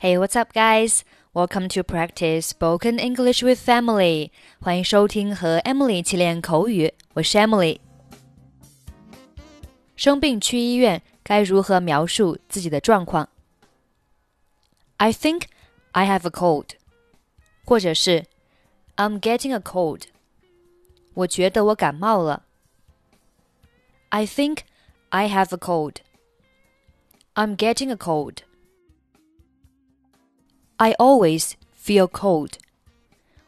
Hey, what's up, guys? Welcome to practice spoken English with Emily. 欢迎收听和 Emily 一起练口语，我是 Emily。生病去医院该如何描述自己的状况？I think I have a cold，或者是 I'm getting a cold。我觉得我感冒了。I think I have a cold. I'm getting a cold. I always feel cold.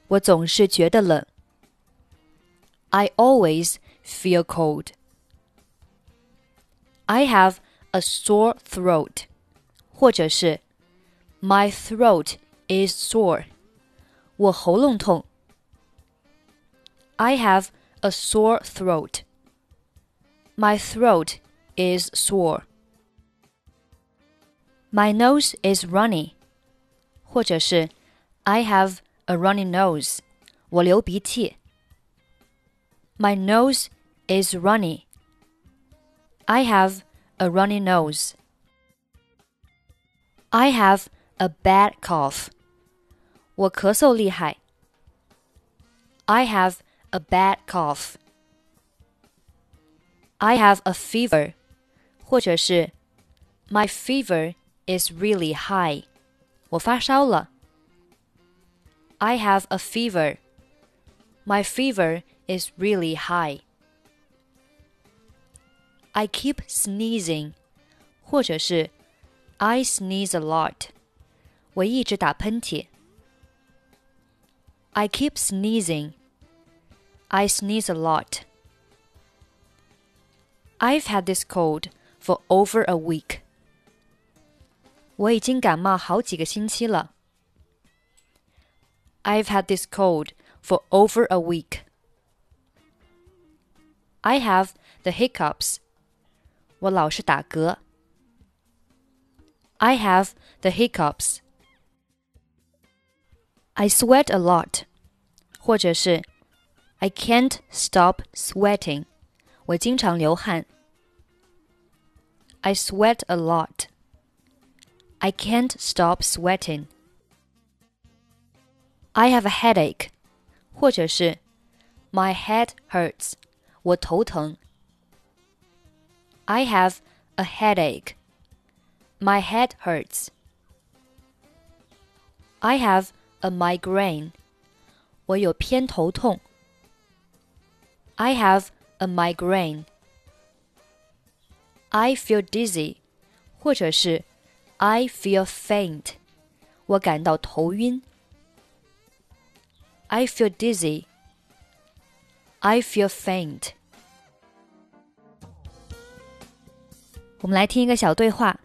我总是觉得冷。I always feel cold. I have a sore throat. 或者是 My throat is sore. 我喉咙痛。I have a sore throat. My throat is sore. My nose is runny. 或者是 I have a runny nose，我流鼻涕。My nose is runny. I have a runny nose. I have a bad cough. 我咳嗽厉害。I have a bad cough. I have a fever. 或者是 My fever is really high. 我发烧了。I have a fever. My fever is really high. I keep sneezing，或者是 I sneeze a lot。我一直打喷嚏。I keep sneezing. I sneeze a lot. I've had this cold for over a week. 我已经感冒好几个星期了。I've had this cold for over a week. I have the hiccups. 我老是打嗝。I have the hiccups. I sweat a lot. 或者是 I can't stop sweating. 我经常流汗。I sweat a lot. I can't stop sweating. I have a headache，或者是 My head hurts，我头疼。I have a headache. My head hurts. I have a migraine. 我有偏头痛。I have a migraine. I feel dizzy，或者是 I feel faint. 我感到头晕。I feel dizzy. I feel faint. 我们来听一个小对话。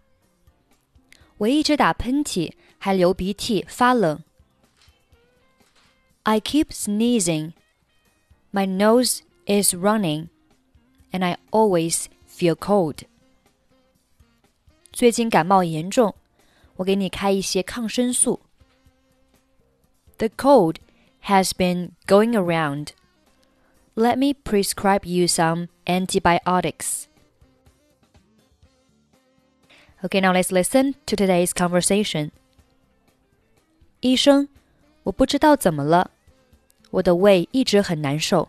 我一直打喷嚏，还流鼻涕，发冷。I keep sneezing. My nose is running, and I always feel cold. 最近感冒严重，我给你开一些抗生素。The cold has been going around. Let me prescribe you some antibiotics. Okay, now let's listen to today's conversation. 医生，我不知道怎么了，我的胃一直很难受。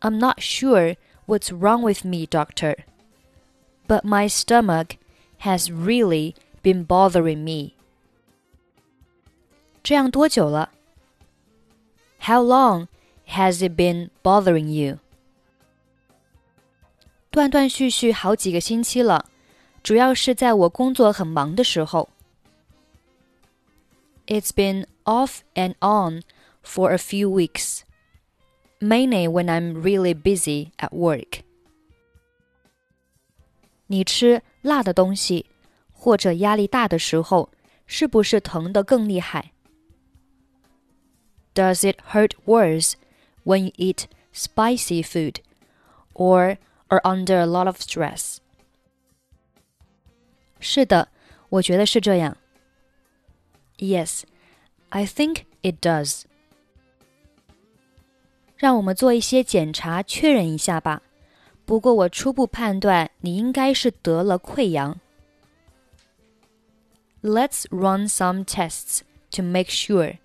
I'm not sure what's wrong with me, doctor but my stomach has really been bothering me. 这样多久了? How long has it been bothering you? 断断续续好几个星期了，主要是在我工作很忙的时候。It's been off and on for a few weeks, mainly when I'm really busy at work. 你吃辣的东西或者压力大的时候，是不是疼得更厉害？Does it hurt worse when you eat spicy food or are under a lot of stress? 是的，我觉得是这样。Yes, I think it does. 让我们做一些检查，确认一下吧。 不过我初步判断你应该是得了溃疡。 Let's run some tests to make sure.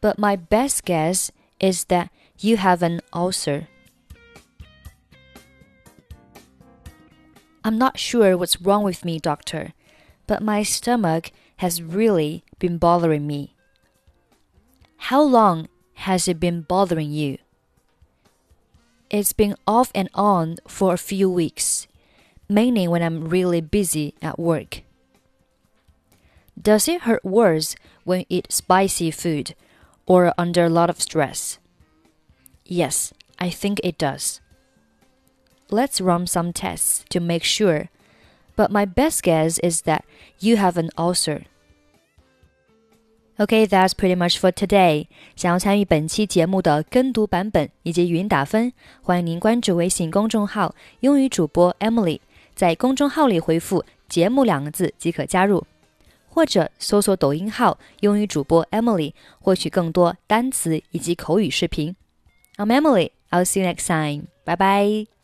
But my best guess is that you have an ulcer. I'm not sure what's wrong with me, doctor, but my stomach has really been bothering me. How long has it been bothering you? It's been off and on for a few weeks, mainly when I'm really busy at work. Does it hurt worse when you eat spicy food or under a lot of stress? Yes, I think it does. Let's run some tests to make sure, but my best guess is that you have an ulcer. Okay, that's pretty much for today. 想要参与本期节目的跟读版本以及语音打分，欢迎您关注微信公众号“英语主播 Emily”，在公众号里回复“节目”两个字即可加入。或者搜索抖音号“英语主播 Emily”，获取更多单词以及口语视频。I'm Emily. I'll see you next time. Bye bye.